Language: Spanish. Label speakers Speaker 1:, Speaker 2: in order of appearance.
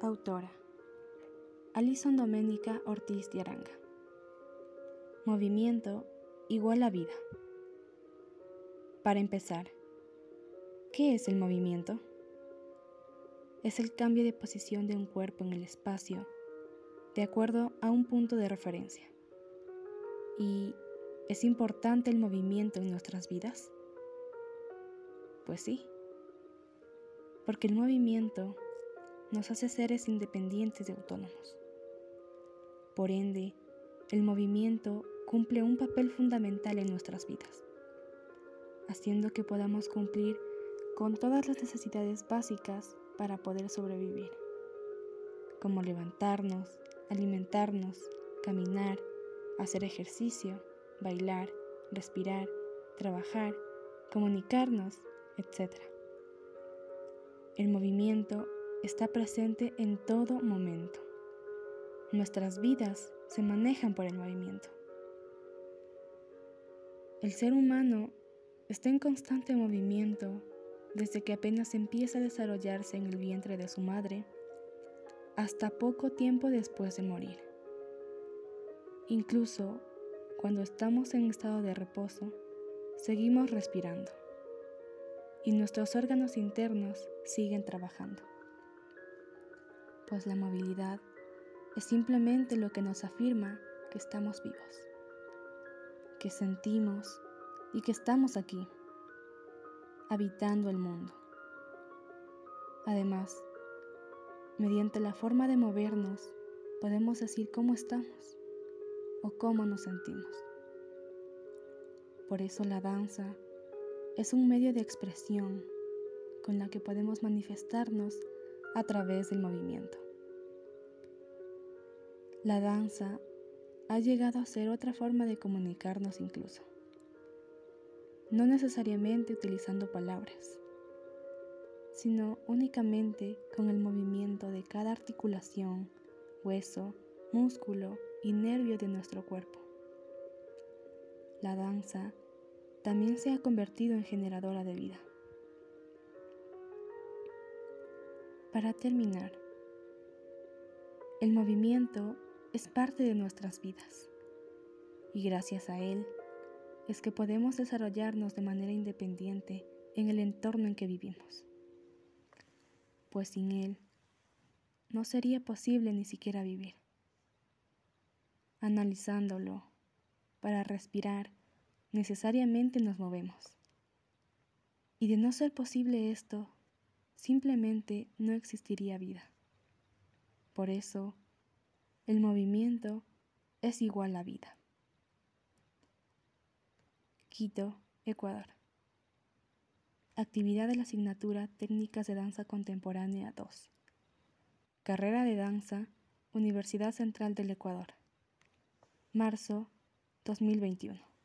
Speaker 1: Autora Alison Doménica Ortiz de Aranga Movimiento igual a vida. Para empezar, ¿qué es el movimiento? Es el cambio de posición de un cuerpo en el espacio de acuerdo a un punto de referencia. ¿Y es importante el movimiento en nuestras vidas? Pues sí, porque el movimiento nos hace seres independientes y autónomos. Por ende, el movimiento cumple un papel fundamental en nuestras vidas, haciendo que podamos cumplir con todas las necesidades básicas para poder sobrevivir, como levantarnos, alimentarnos, caminar, hacer ejercicio, bailar, respirar, trabajar, comunicarnos, etc. El movimiento está presente en todo momento. Nuestras vidas se manejan por el movimiento. El ser humano está en constante movimiento desde que apenas empieza a desarrollarse en el vientre de su madre hasta poco tiempo después de morir. Incluso cuando estamos en estado de reposo, seguimos respirando y nuestros órganos internos siguen trabajando pues la movilidad es simplemente lo que nos afirma que estamos vivos, que sentimos y que estamos aquí, habitando el mundo. Además, mediante la forma de movernos, podemos decir cómo estamos o cómo nos sentimos. Por eso la danza es un medio de expresión con la que podemos manifestarnos a través del movimiento. La danza ha llegado a ser otra forma de comunicarnos incluso, no necesariamente utilizando palabras, sino únicamente con el movimiento de cada articulación, hueso, músculo y nervio de nuestro cuerpo. La danza también se ha convertido en generadora de vida. Para terminar, el movimiento es parte de nuestras vidas y gracias a él es que podemos desarrollarnos de manera independiente en el entorno en que vivimos, pues sin él no sería posible ni siquiera vivir. Analizándolo, para respirar necesariamente nos movemos. Y de no ser posible esto, simplemente no existiría vida. Por eso, el movimiento es igual a vida. Quito, Ecuador. Actividad de la asignatura Técnicas de Danza Contemporánea 2. Carrera de Danza, Universidad Central del Ecuador. Marzo 2021.